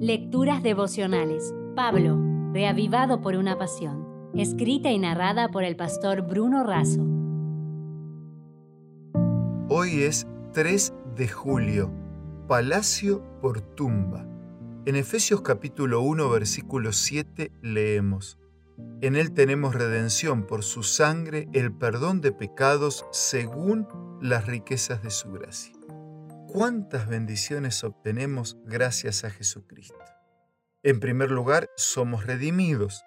Lecturas devocionales. Pablo, reavivado por una pasión. Escrita y narrada por el pastor Bruno Razo. Hoy es 3 de julio. Palacio por tumba. En Efesios capítulo 1 versículo 7 leemos. En Él tenemos redención por su sangre, el perdón de pecados según las riquezas de su gracia. ¿Cuántas bendiciones obtenemos gracias a Jesucristo? En primer lugar, somos redimidos.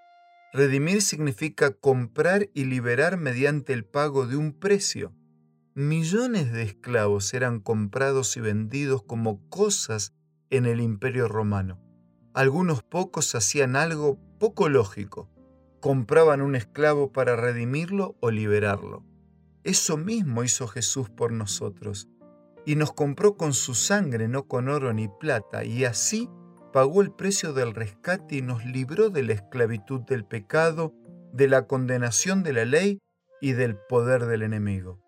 Redimir significa comprar y liberar mediante el pago de un precio. Millones de esclavos eran comprados y vendidos como cosas en el imperio romano. Algunos pocos hacían algo poco lógico compraban un esclavo para redimirlo o liberarlo. Eso mismo hizo Jesús por nosotros, y nos compró con su sangre, no con oro ni plata, y así pagó el precio del rescate y nos libró de la esclavitud del pecado, de la condenación de la ley y del poder del enemigo.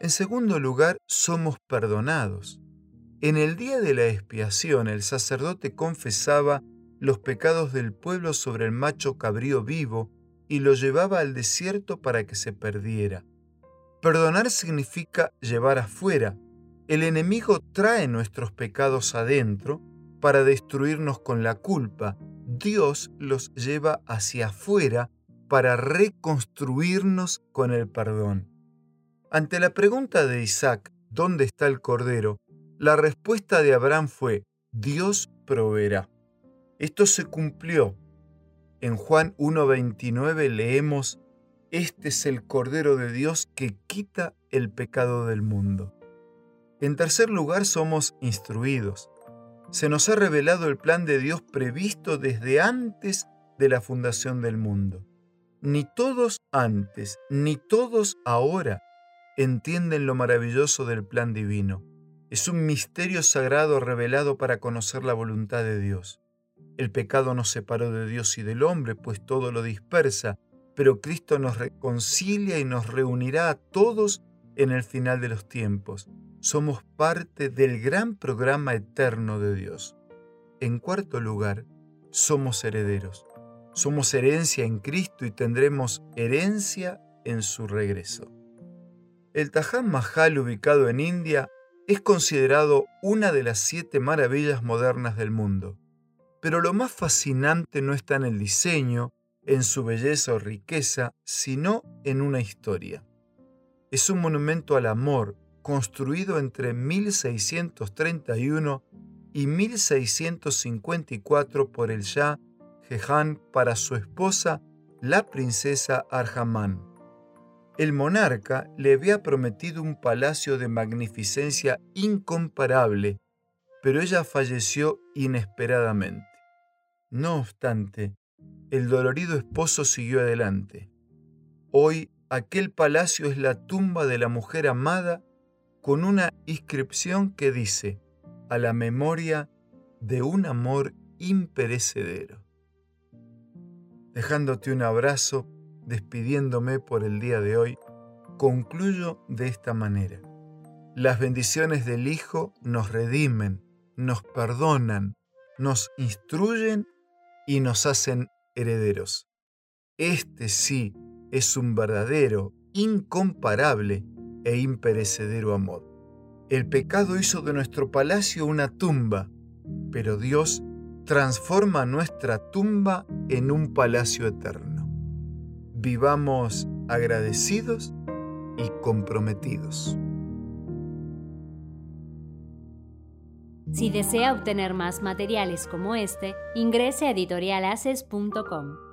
En segundo lugar, somos perdonados. En el día de la expiación el sacerdote confesaba los pecados del pueblo sobre el macho cabrío vivo y lo llevaba al desierto para que se perdiera. Perdonar significa llevar afuera. El enemigo trae nuestros pecados adentro para destruirnos con la culpa. Dios los lleva hacia afuera para reconstruirnos con el perdón. Ante la pregunta de Isaac, ¿dónde está el Cordero? La respuesta de Abraham fue, Dios proveerá. Esto se cumplió. En Juan 1.29 leemos, Este es el Cordero de Dios que quita el pecado del mundo. En tercer lugar, somos instruidos. Se nos ha revelado el plan de Dios previsto desde antes de la fundación del mundo. Ni todos antes, ni todos ahora entienden lo maravilloso del plan divino. Es un misterio sagrado revelado para conocer la voluntad de Dios. El pecado nos separó de Dios y del hombre, pues todo lo dispersa, pero Cristo nos reconcilia y nos reunirá a todos en el final de los tiempos. Somos parte del gran programa eterno de Dios. En cuarto lugar, somos herederos. Somos herencia en Cristo y tendremos herencia en su regreso. El Taj Mahal, ubicado en India, es considerado una de las siete maravillas modernas del mundo. Pero lo más fascinante no está en el diseño, en su belleza o riqueza, sino en una historia. Es un monumento al amor construido entre 1631 y 1654 por el Shah Jehan para su esposa, la princesa Arjamán. El monarca le había prometido un palacio de magnificencia incomparable, pero ella falleció inesperadamente. No obstante, el dolorido esposo siguió adelante. Hoy aquel palacio es la tumba de la mujer amada con una inscripción que dice, a la memoria de un amor imperecedero. Dejándote un abrazo, despidiéndome por el día de hoy, concluyo de esta manera. Las bendiciones del Hijo nos redimen, nos perdonan, nos instruyen y nos hacen herederos. Este sí es un verdadero, incomparable e imperecedero amor. El pecado hizo de nuestro palacio una tumba, pero Dios transforma nuestra tumba en un palacio eterno. Vivamos agradecidos y comprometidos. Si desea obtener más materiales como este, ingrese a editorialaces.com.